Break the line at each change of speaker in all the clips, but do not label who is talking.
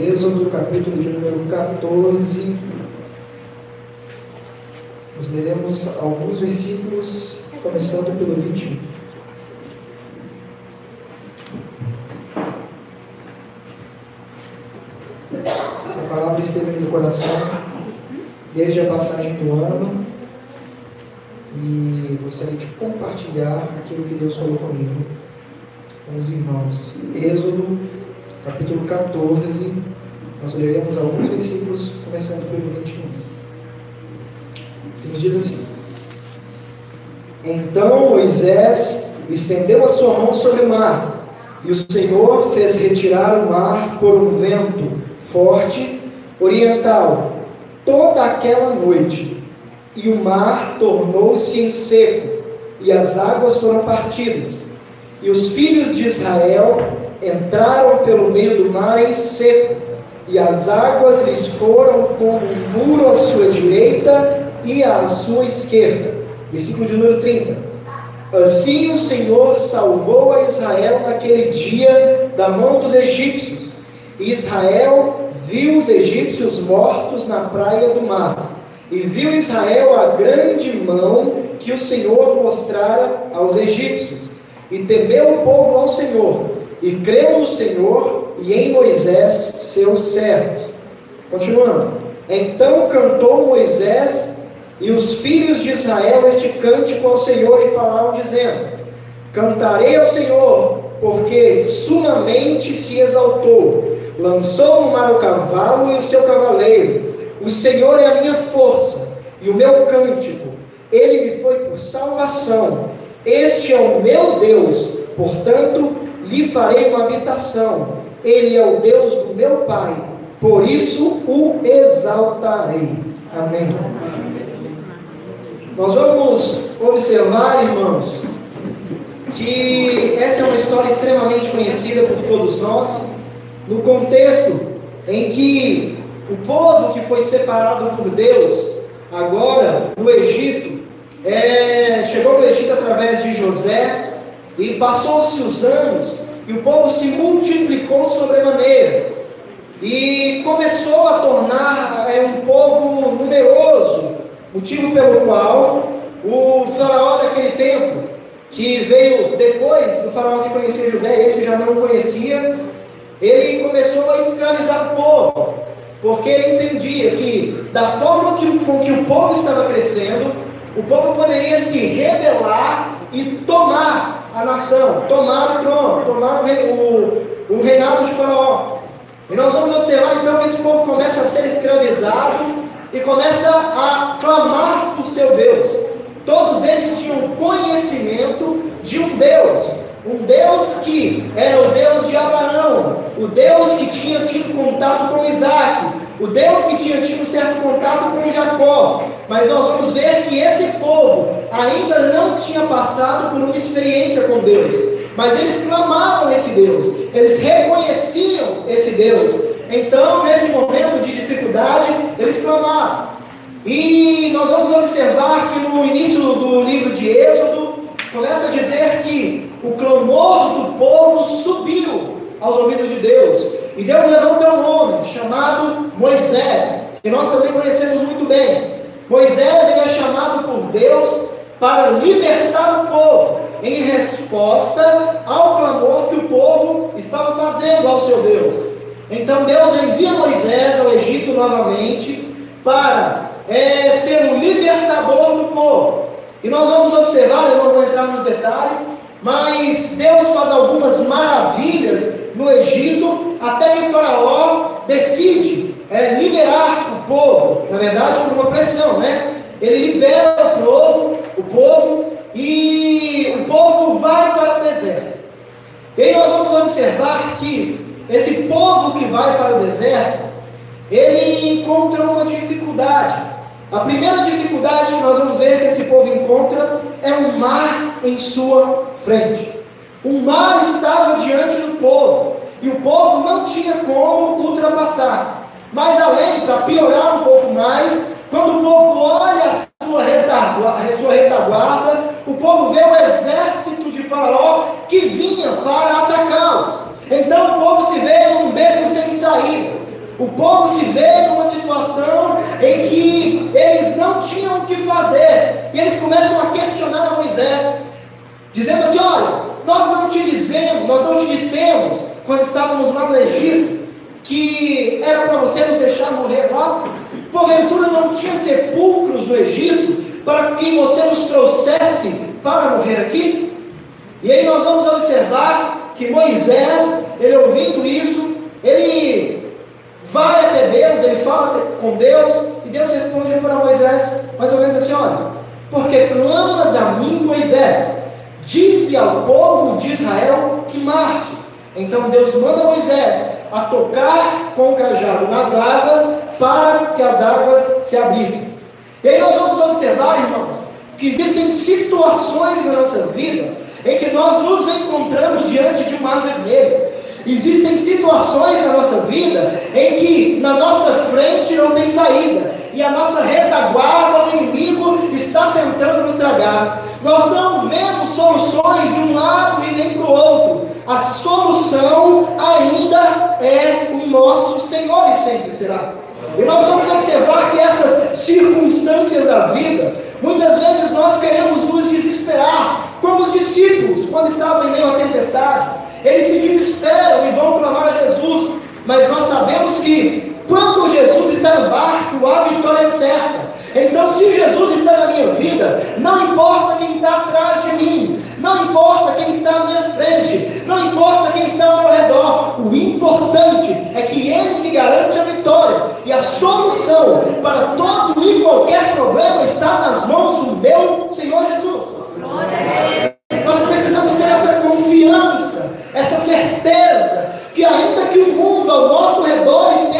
Êxodo, capítulo de número 14. Nós leremos alguns versículos, começando pelo 21. Essa palavra esteve no coração desde a passagem do ano e gostaria de compartilhar aquilo que Deus falou comigo, com os irmãos. Êxodo, capítulo 14, nós leremos alguns versículos, começando pelo 21. E nos diz assim: Então Moisés estendeu a sua mão sobre o mar, e o Senhor fez retirar o mar por um vento forte oriental toda aquela noite, e o mar tornou-se em seco, e as águas foram partidas. E os filhos de Israel entraram pelo meio do mar em seco, e as águas lhes foram como um muro à sua direita e à sua esquerda. Versículo de número 30. Assim o Senhor salvou a Israel naquele dia da mão dos egípcios. E Israel viu os egípcios mortos na praia do mar. E viu Israel a grande mão que o Senhor mostrara aos egípcios. E temeu o povo ao Senhor, e creu no Senhor e em Moisés, seu servo. Continuando. Então cantou Moisés e os filhos de Israel este cântico ao Senhor e falaram, dizendo: Cantarei ao Senhor, porque sumamente se exaltou lançou no mar o cavalo e o seu cavaleiro. O Senhor é a minha força e o meu cântico. Ele me foi por salvação. Este é o meu Deus, portanto, lhe farei uma habitação. Ele é o Deus do meu Pai, por isso o exaltarei. Amém. Nós vamos observar, irmãos, que essa é uma história extremamente conhecida por todos nós no contexto em que o povo que foi separado por Deus, agora no Egito, é, chegou no Egito através de José, e passou-se os anos, e o povo se multiplicou sobremaneira, e começou a tornar é, um povo numeroso, motivo pelo qual o faraó daquele tempo, que veio depois do faraó que conhecia José, esse já não conhecia, ele começou a escravizar o povo, porque ele entendia que, da forma que, com que o povo estava crescendo, o povo poderia se rebelar e tomar a nação, tomar o trono, tomar o, o reinado de Faraó. E nós vamos observar então que esse povo começa a ser escravizado e começa a clamar por seu Deus. Todos eles tinham conhecimento de um Deus, um Deus que era o Deus de Abraão, o Deus que tinha tido contato com Isaac, o Deus que tinha tido certo contato com Jacó. Mas nós vamos ver que esse povo ainda não tinha passado por uma experiência com Deus. Mas eles clamavam esse Deus, eles reconheciam esse Deus. Então, nesse momento de dificuldade, eles clamaram. E nós vamos observar que no início do livro de Êxodo, começa a dizer que o clamor do povo subiu aos ouvidos de Deus. E Deus levanta um homem chamado Moisés, que nós também conhecemos muito bem. Moisés ele é chamado por Deus para libertar o povo, em resposta ao clamor que o povo estava fazendo ao seu Deus. Então Deus envia Moisés ao Egito novamente para é, ser o libertador do povo. E nós vamos observar, eu não vou entrar nos detalhes, mas Deus faz algumas maravilhas no Egito, até que faraó decide é, liberar o povo, na verdade por uma pressão, né? Ele libera o povo, o povo, e o povo vai para o deserto. E aí nós vamos observar que esse povo que vai para o deserto, ele encontra uma dificuldade. A primeira dificuldade que nós vamos ver que esse povo encontra é um mar em sua frente. O mar estava diante do povo e o povo não tinha como ultrapassar. Mas além, para piorar um pouco mais, quando o povo olha a sua retaguarda, o povo vê o exército de Faraó que vinha para atacá-los. Então o povo se vê num beco sem saída. O povo se vê numa situação em que eles não tinham o que fazer. E eles começam a questionar Moisés, dizendo assim: olha, nós não te dizemos, nós não te dissemos, quando estávamos lá no Egito, que era para você nos deixar morrer lá. Porventura não tinha sepulcros no Egito para que você nos trouxesse para morrer aqui? E aí nós vamos observar que Moisés, ele ouvindo isso, ele vai até Deus, ele fala com Deus, e Deus responde para Moisés, mais ou menos assim: olha, porque clamas a mim, Moisés, dize ao povo de Israel que marche. Então Deus manda Moisés a tocar com o cajado nas águas, para que as águas se abrissem. E aí nós vamos observar, irmãos, que existem situações na nossa vida em que nós nos encontramos diante de um mar vermelho. Existem situações na nossa vida em que na nossa frente não tem saída e a nossa retaguarda, o inimigo está tentando nos tragar. Nós não vemos soluções de um lado e nem para o outro. A solução ainda é o nosso Senhor e sempre será. E nós vamos observar que essas circunstâncias da vida, muitas vezes nós queremos nos desesperar, como os discípulos, quando estavam em meio à tempestade. Eles se desesperam e vão clamar a Jesus. Mas nós sabemos que quando Jesus está no barco, a vitória é certa. Então, se Jesus está na minha vida, não importa quem está atrás de mim, não importa quem está à minha frente, não importa quem está ao meu redor, o importante é que Ele me garante a vitória e a solução para todo e qualquer problema está nas mãos do meu Senhor Jesus. Nós precisamos ter essa confiança, essa certeza, que ainda que o mundo ao nosso redor esteja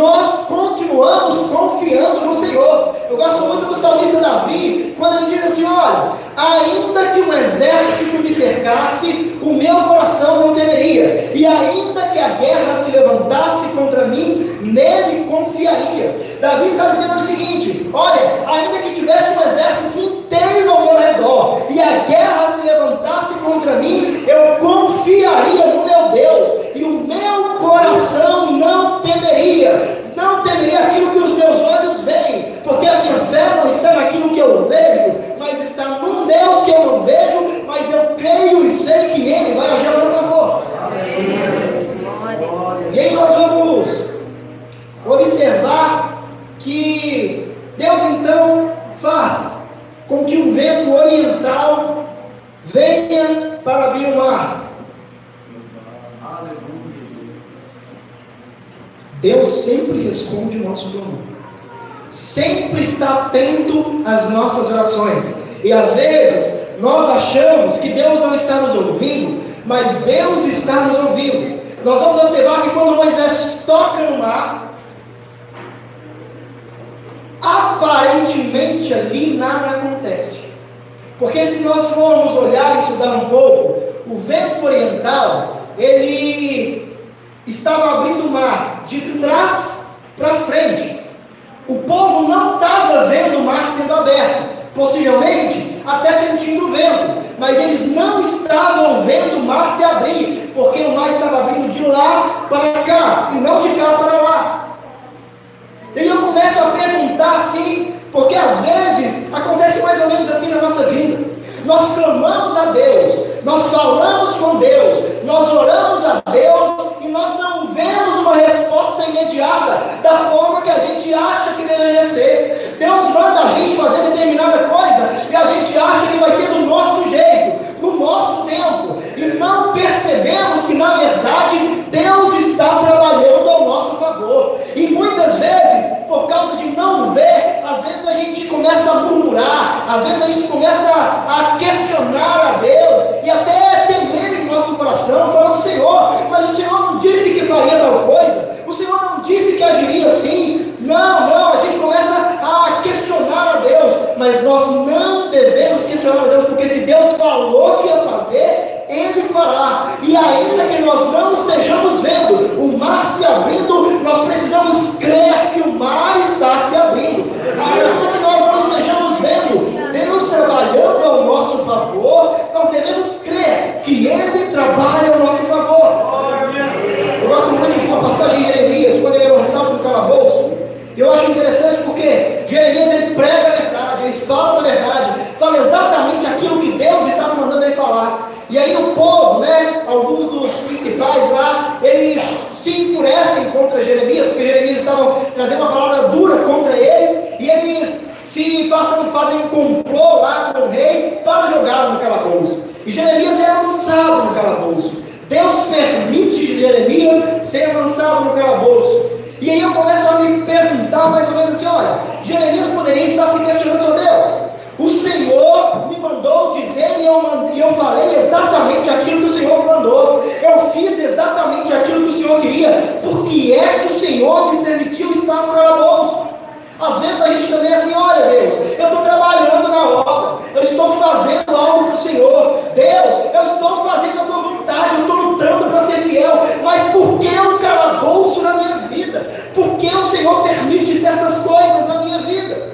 nós continuamos confiando no Senhor. Eu gosto muito do salmista Davi, quando ele diz assim: Olha, ainda que um exército me cercasse, o meu coração não temeria, e ainda que a guerra se levantasse contra mim, nele confiaria. Davi está dizendo o seguinte: Olha, ainda que tivesse um exército inteiro ao meu redor, e a guerra se levantasse contra mim, eu confiaria no meu Deus, e o meu coração não temeria, não temeria aquilo que os meus olhos veem, porque a minha fé não está naquilo que eu vejo, mas está num Deus que eu não vejo, mas eu creio e sei que Ele vai agir a meu favor. E aí nós vamos observar que Deus então faz com que o vento oriental venha para abrir o mar. Deus sempre responde o nosso clamor. Sempre está atento às nossas orações. E às vezes nós achamos que Deus não está nos ouvindo, mas Deus está nos ouvindo. Nós vamos observar que quando Moisés toca no mar, aparentemente ali nada acontece. Porque se nós formos olhar e estudar um pouco, o vento oriental, ele estava abrindo o mar de trás para frente. O povo não estava vendo o mar sendo aberto, possivelmente até sentindo o vento, mas eles não estavam vendo o mar se abrir, porque o mar estava abrindo de lá para cá e não de cá para lá. E eu começo a perguntar assim, porque às vezes acontece mais ou menos assim na nossa vida. Nós clamamos a Deus, nós falamos com Deus, nós oramos a Deus e nós não vemos uma resposta imediata da forma que a gente acha que deveria ser. Deus manda a gente fazer determinada coisa e a gente acha que vai ser do nosso jeito, no nosso tempo, e não percebemos que na verdade Deus está trabalhando ao nosso favor. E muitas vezes, por causa de não ver, às vezes a gente começa a murmurar, às vezes a gente começa a questionar a Deus e até temer em nosso coração, falando, Senhor, mas o Senhor não disse que faria tal coisa, o disse que agiria assim. Não, não, a gente começa a questionar a Deus, mas nós não devemos questionar a Deus, porque se Deus falou que ia fazer, Ele fará. E ainda que nós não estejamos vendo o mar se abrindo, nós precisamos crer que o mar está se abrindo. Ainda que nós não estejamos vendo Deus trabalhando ao nosso favor, nós devemos crer que Ele trabalha ao nosso favor. Eu gosto muito de uma passagem de Jeremias, fazem um complô lá com o rei para jogá-lo no calabouço. E Jeremias é lançado no calabouço. Deus permite Jeremias ser lançado no calabouço. E aí eu começo a me perguntar mais ou menos assim: olha, Jeremias poderia estar se questionando sobre Deus. O Senhor me mandou dizer e eu, mandei, eu falei exatamente aquilo que o Senhor mandou. Eu fiz exatamente aquilo que o Senhor queria. Por que é que o Senhor me permitiu estar no calabouço? Às vezes a gente também é assim, olha Deus, eu estou trabalhando na obra, eu estou fazendo algo para o Senhor. Deus, eu estou fazendo a tua vontade, eu estou lutando para ser fiel, mas por que o calabouço na minha vida? Por que o Senhor permite certas coisas na minha vida?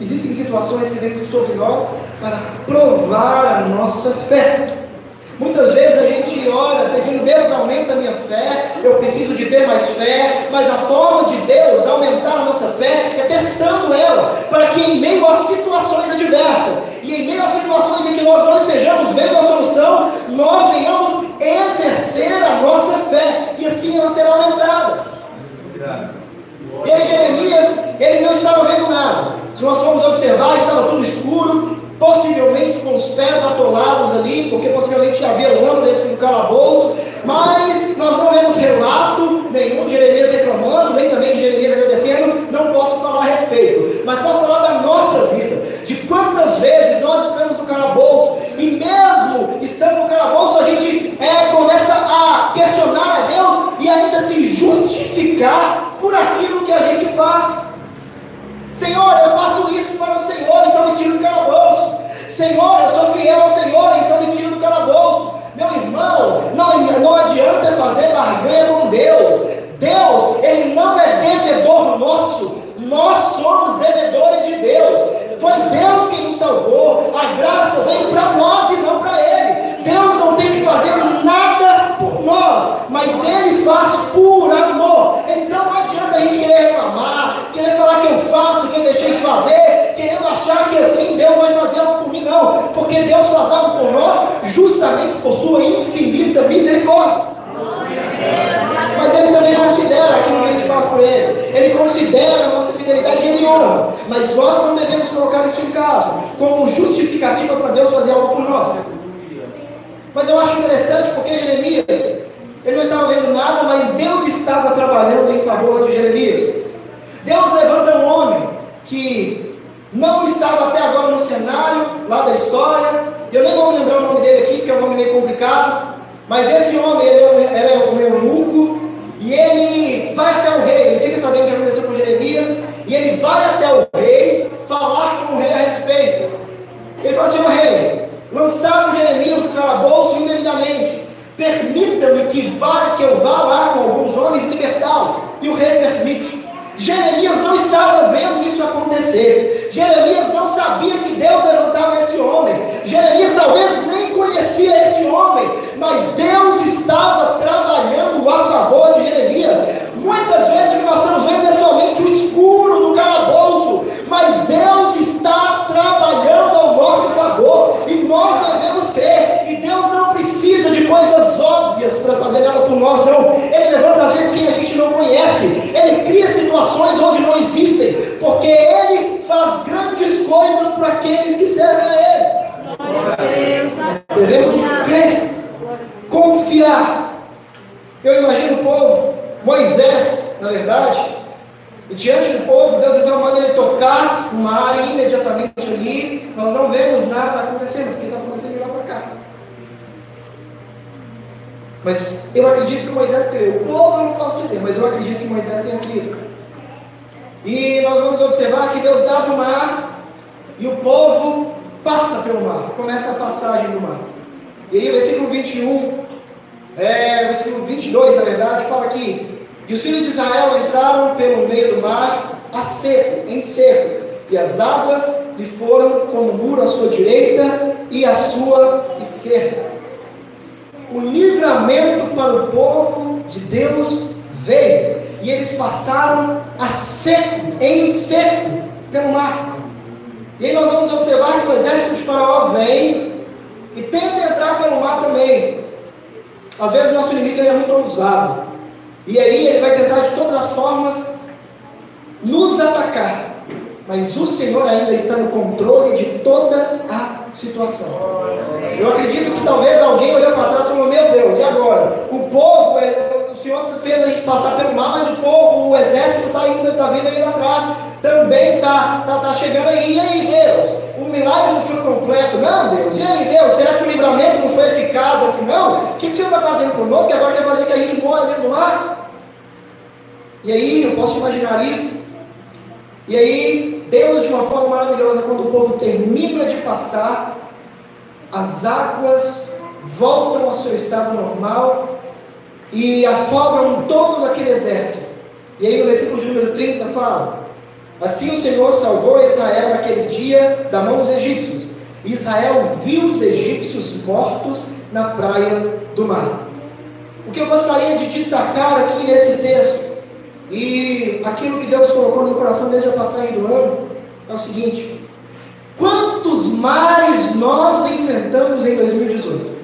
Existem situações que vêm sobre nós para provar a nossa fé. Muitas vezes a gente ora pedindo, Deus aumenta a minha fé, eu preciso de ter mais fé, mas a forma de Deus aumentar a nossa fé é testando ela, para que em meio a situações adversas, e em meio a situações em que nós não estejamos vendo a solução, nós venhamos exercer a nossa fé, e assim ela será aumentada. E aí Jeremias, ele não estava vendo nada. Se nós formos observar, estava tudo escuro, possivelmente com os pés atolados ali, porque possivelmente havia lama dentro do calabouço, mas nós não vemos relato nenhum de Jeremias reclamando, nem também de Jeremias agradecendo, não posso falar a respeito, mas posso falar da nossa vida, de quantas vezes nós estamos no calabouço, e mesmo estando no calabouço, a gente é, começa a questionar a Deus e ainda se justificar por aquilo que a gente faz. Senhor, eu faço isso para o Senhor, então me tira do calabouço. Senhor, eu sou fiel ao Senhor, então me tira do calabouço. Meu irmão, não, não adianta fazer barganha com Deus. Deus, Ele não é devedor nosso. Nós somos devedores de Deus. Foi Deus quem nos salvou. A graça veio para nós e não para Ele. Deus não tem que fazer nada por nós, mas Ele faz por amor. Então não adianta a gente querer reclamar, querer falar que eu faço, que eu deixei de fazer, querendo achar que assim Deus vai fazer algo por mim, não. Porque Deus faz algo por nós justamente por sua infinita misericórdia. Mas ele também considera aquilo que a gente faz por ele. Ele considera a nossa fidelidade e ele honra. Mas nós não devemos colocar isso em caso como justificativa para Deus fazer algo por nós. Mas eu acho interessante porque Jeremias, ele não estava vendo nada, mas Deus estava trabalhando em favor de Jeremias. Deus levanta um homem que não estava até agora no cenário lá da história. Eu nem vou lembrar o nome dele aqui, porque é um nome meio complicado. Mas esse homem, ele é, um eunuco, e ele vai até o rei, ele fica sabendo o que aconteceu com Jeremias, e ele vai até o rei falar com o rei a respeito. Ele fala assim, o rei, lançaram Jeremias no calabouço indevidamente, permita-me que vá, que eu vá lá com alguns homens libertá-lo. E o rei permite. Jeremias não estava vendo isso acontecer. Jeremias não sabia que Deus levantava esse homem. Jeremias talvez nem conhecia esse homem, mas Deus estava trabalhando a favor de Jeremias. Muitas vezes o que nós estamos vendo é somente o escuro do calabouço, mas Deus está trabalhando ao nosso favor e nós devemos ter. E Deus não precisa de coisas óbvias para fazer ela por nós, não. Ele levanta às vezes quem a gente não conhece. Ele cria situações onde não existem, porque Ele faz grandes coisas para aqueles que servem a Ele. Devemos crer, confiar. Eu imagino o povo, Moisés, na verdade, e diante do povo, Deus então manda ele tocar uma área imediatamente ali. Nós não vemos nada acontecendo, porque está acontecendo de lá para cá. Mas eu acredito que Moisés creu. O povo eu não posso dizer, mas eu acredito que Moisés tenha crido. E nós vamos observar que Deus abre o mar e o povo passa pelo mar, começa a passagem do mar. E aí, versículo 21, é, versículo 22, na verdade, fala aqui: E os filhos de Israel entraram pelo meio do mar, a seco, em seco, e as águas lhe foram como muro à sua direita e à sua esquerda. O livramento para o povo de Deus veio, e eles passaram a seco, em seco, pelo mar. E aí nós vamos observar que o exército de Faraó vem e tenta entrar pelo mar também. Às vezes nosso inimigo é muito ousado. E aí ele vai tentar de todas as formas nos atacar. mas o Senhor ainda está no controle de toda a situação. Eu acredito que talvez alguém olhou para trás e falou: Meu Deus, e agora? O povo, é, o Senhor fez a gente passar pelo mar, mas o povo, o exército está indo, está vindo aí atrás, também está tá, tá chegando aí. E aí, Deus? O milagre não foi completo, não, Deus? E aí, Deus? Será que o livramento não foi eficaz assim, não? O que, que o Senhor está fazendo conosco? Que agora quer fazer que a gente morra dentro do mar? E aí, eu posso imaginar isso. E aí, Deus, de uma forma maravilhosa, quando o povo termina de passar, as águas voltam ao seu estado normal e afogam todo aquele exército. E aí, no versículo de número 30 fala: Assim o Senhor salvou Israel naquele dia da mão dos egípcios. Israel viu os egípcios mortos na praia do mar. O que eu gostaria de destacar aqui nesse texto e aquilo que Deus colocou no coração desde a passagem do ano é o seguinte: quantos mares nós enfrentamos em 2018?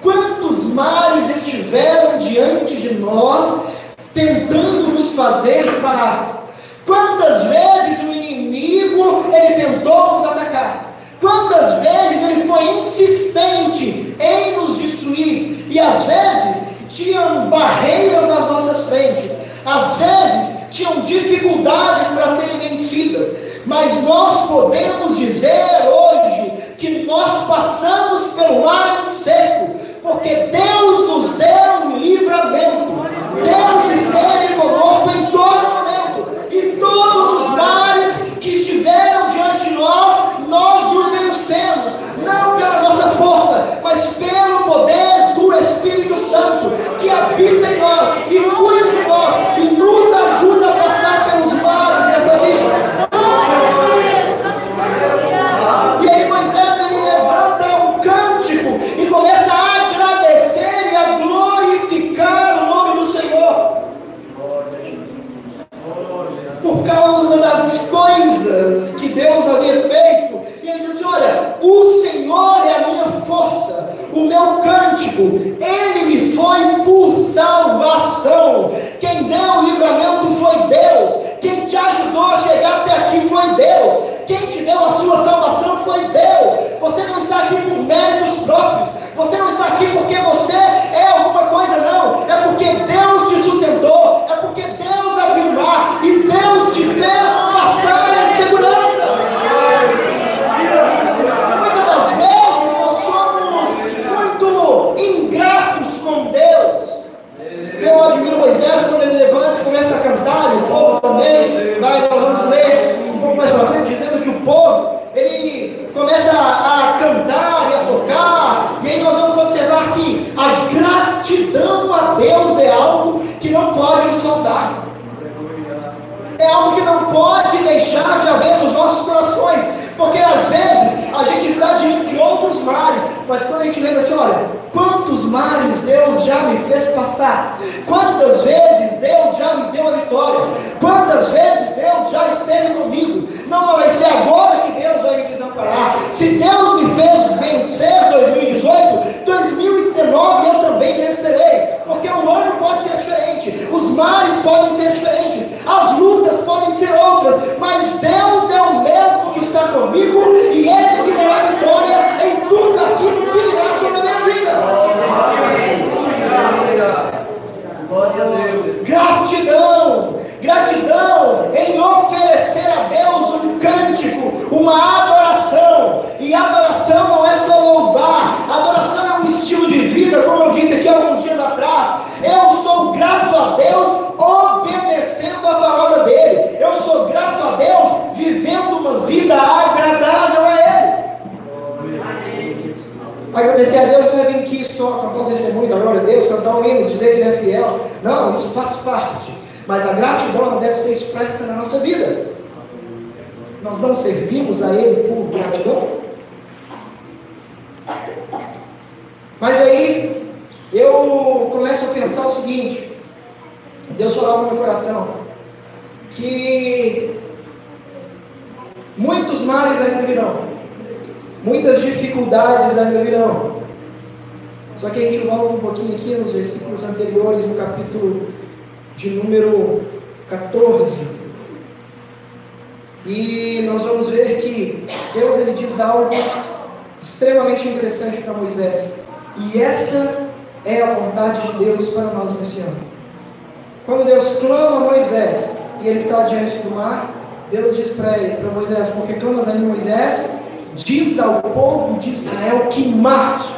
Quantos mares estiveram diante de nós, tentando nos fazer parar? Quantas vezes o inimigo ele tentou nos atacar? Quantas vezes ele foi insistente em nos destruir? E às vezes tinham barreiras nas nossas frentes, às vezes tinham dificuldades para serem vencidas, mas nós podemos dizer hoje que nós passamos pelo mar seco, porque Deus nos deu um livramento, Deus esteve conosco em todo momento, e todos os mares que estiveram diante de nós, nós os vencemos, não pela nossa força, mas pelo poder do Espírito Santo, que habita em nós e cuida de nós e nos ajuda a passar pelos mares dessa vida. E aí Moisés ele levanta um cântico e começa a agradecer e a glorificar o nome do Senhor. Por causa das coisas que Deus havia feito. E ele diz: Olha, o Senhor é a minha força, o meu cântico, ele me foi por salvação. Quem deu o livramento foi Deus. Quem te ajudou a chegar até aqui foi Deus. Quem te deu a sua salvação foi Deus. Você não está aqui por méritos próprios. Você não está aqui porque você é alguma coisa, não. É porque Deus te sustentou. É porque Deus abriu o mar. E Deus te fez passar em segurança. Muitas das vezes nós somos muito ingratos com Deus. Eu admiro Moisés quando ele levanta e começa a cantar, e o povo também, vai, nós vamos ler um pouco mais para frente, dizendo que o povo, ele começa a, a cantar e a tocar, e aí nós vamos observar que a gratidão a Deus é algo que não pode nos faltar. É algo que não pode deixar de haver nos nossos corações, porque às vezes a gente está diante de outros mares, mas quando a gente lembra assim, olha, quantos mares Deus já me fez passar, quantas vezes Deus já me deu a vitória, quantas vezes Deus já esteve comigo, não vai ser agora que Deus vai me desamparar. Se Deus me fez vencer 2018, 2019 eu também vencerei, porque o ano pode ser diferente, os mares podem ser diferentes, as lutas podem ser outras, mas Deus é o mesmo que está comigo e Ele que dará vitória em tudo aquilo que virá sobre a minha vida. Gratidão, gratidão em oferecer a Deus um cântico, uma adoração. E adoração não é só louvar, adoração é um estilo de vida, como eu disse aqui alguns dias atrás. Eu sou grato a Deus obedecendo a palavra dele. Eu sou grato a Deus vivendo uma vida agradável a Ele. Agradecer a Deus não é vir aqui só cantar um testemunho da glória a Deus, cantar um hino, dizer que Ele é fiel. Não, isso faz parte. Mas a gratidão ela deve ser expressa na nossa vida. Nós não servimos a Ele por gratidão. Mas aí eu começo a pensar o seguinte: Deus falava no meu coração que muitos males ainda virão. Muitas dificuldades ainda virão. Só que a gente volta um pouquinho aqui nos versículos anteriores, no capítulo de número 14. E nós vamos ver que Deus ele diz algo extremamente interessante para Moisés. E essa é a vontade de Deus para nós nesse ano. Quando Deus clama a Moisés e ele está diante do mar, Deus diz para ele, para Moisés, porque clamas a Moisés, diz ao povo de Israel que marche.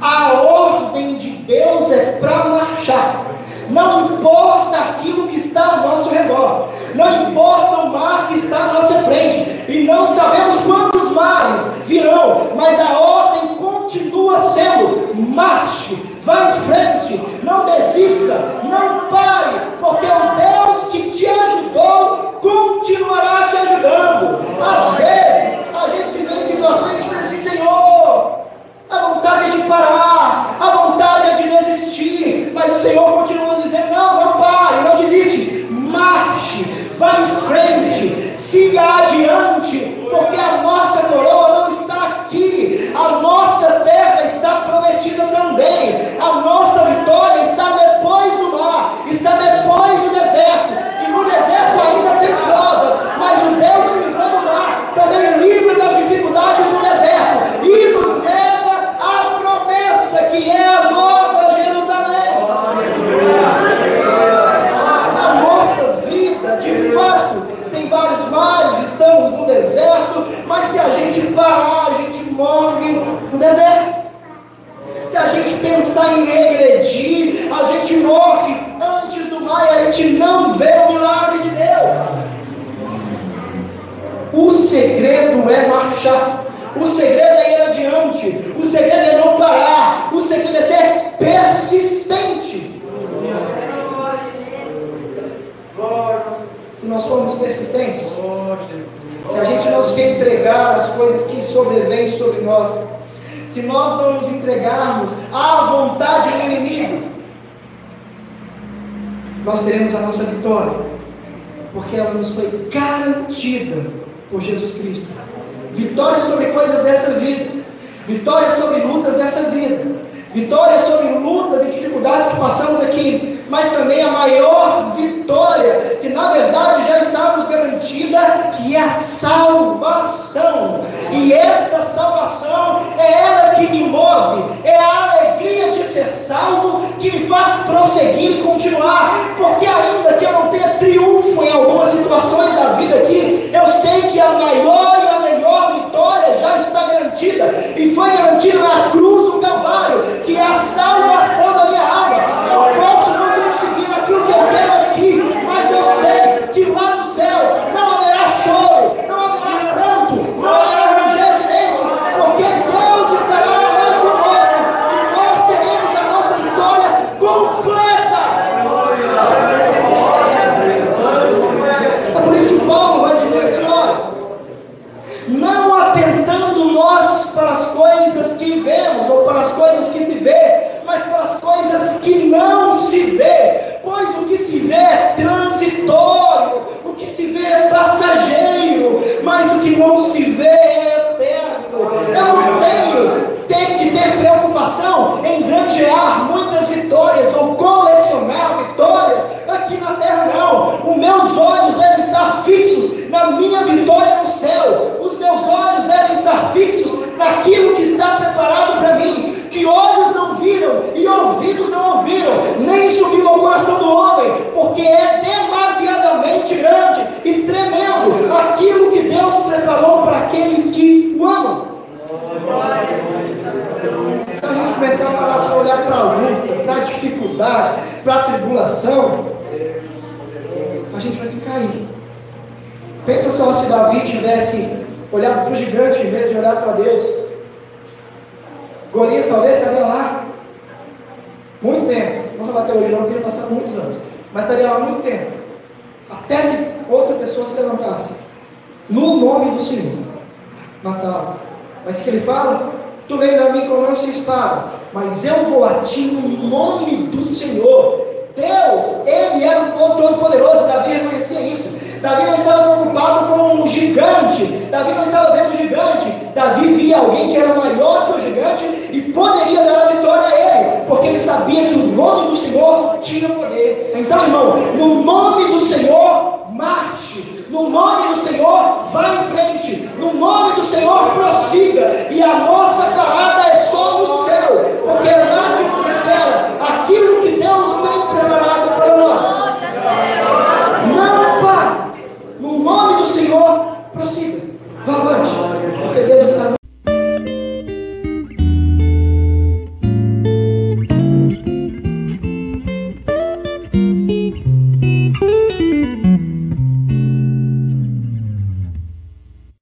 A ordem de Deus é para marchar. Não importa aquilo que está ao nosso redor, não importa o mar que está à nossa frente, e não sabemos quantos mares virão, mas a ordem continua sendo: marche, vá em frente, não desista, não pare, porque o Deus que te ajudou continuará te ajudando. Às vezes, a gente se vê em situações e diz assim: Senhor, a vontade é de parar, a vontade é de desistir, mas o Senhor continua dizendo: não, não pare, não desiste, marche, vá em frente, siga adiante, porque a nossa coroa não está aqui, a nossa terra está prometida também, a nossa vitória está depois do mar, está depois do deserto, e no deserto ainda tem provas, mas o Deus que livrou do mar também livra das dificuldades do deserto e nos leva à promessa que é a nova Jerusalém. A nossa vida, de fato, tem vários mares, estamos no deserto, mas se a gente parar, a gente morre no deserto. Se a gente pensar em regredir, a gente morre antes do mar e a gente não vê o milagre de Deus. O segredo é marchar. O segredo é ir adiante. O segredo é não parar. O segredo é ser persistente. Se nós formos persistentes, se a gente não se entregar às coisas que sobrevêm sobre nós, se nós não nos entregarmos à vontade do inimigo, nós teremos a nossa vitória, porque ela nos foi garantida por Jesus Cristo. Vitória sobre coisas dessa vida, vitória sobre lutas dessa vida, vitória sobre lutas e dificuldades que passamos aqui, mas também a maior vitória, que na verdade já está nos garantida, que é a salvação. E essa salvação é ela que me move, é a ser salvo que me faz prosseguir e continuar, porque ainda que eu não tenha triunfo em algumas situações da vida aqui, eu sei que a maior e a melhor vitória já está garantida, e foi garantida na cruz do Calvário, que é a salvação da minha alma. Eu posso não conseguir aquilo que eu quero aqui, mas eu sei que lá no céu não haverá choro, não haverá pranto, não haverá ranger de dente, porque Deus estará lá conosco e nós teremos a nossa vitória completa. É por isso que Paulo vai dizer assim: olha, não atentando nós para as coisas que vemos ou para as coisas que se vê, mas para as coisas que não se vê, pois o que se vê é transitório, o que se vê é passageiro, mas o que não se vê é eterno. Eu não tenho, tenho que ter preocupação em granjear muitas vitórias ou colecionar vitórias aqui na terra, não. Os meus olhos devem estar fixos na minha vitória no céu, os meus olhos devem estar fixos naquilo que está preparado para mim, que olhos não viram e ouvidos não ouviram, nem subiu ao coração do homem, porque é demasiadamente grande e tremendo aquilo que Deus preparou para aqueles que o amam. Se a gente começar a olhar para a luta, para a dificuldade, para a tribulação, a gente vai ficar aí. Pensa só se Davi tivesse olhado para o gigante em vez de olhar para Deus. Golias talvez estaria lá muito tempo. Não bater hoje, não, porque passar muitos anos. Mas estaria lá muito tempo. Até que outra pessoa se levantasse. No nome do Senhor. Matá-lo. Mas o que ele fala? Tu vens a mim com lança e espada. Mas eu vou a ti no nome do Senhor. Deus, Ele era o Todo-Poderoso. Davi reconhecia isso. Davi não estava preocupado com um gigante. Davi não estava vendo um gigante. Davi via alguém que era maior que o gigante e poderia dar a vitória a ele, porque ele sabia que o nome do Senhor tinha poder. Então, irmão, no nome do Senhor, marche. No nome do Senhor, vá em frente. No nome do Senhor, prossiga. E a nossa parada é só no céu. Porque lá nos espera aquilo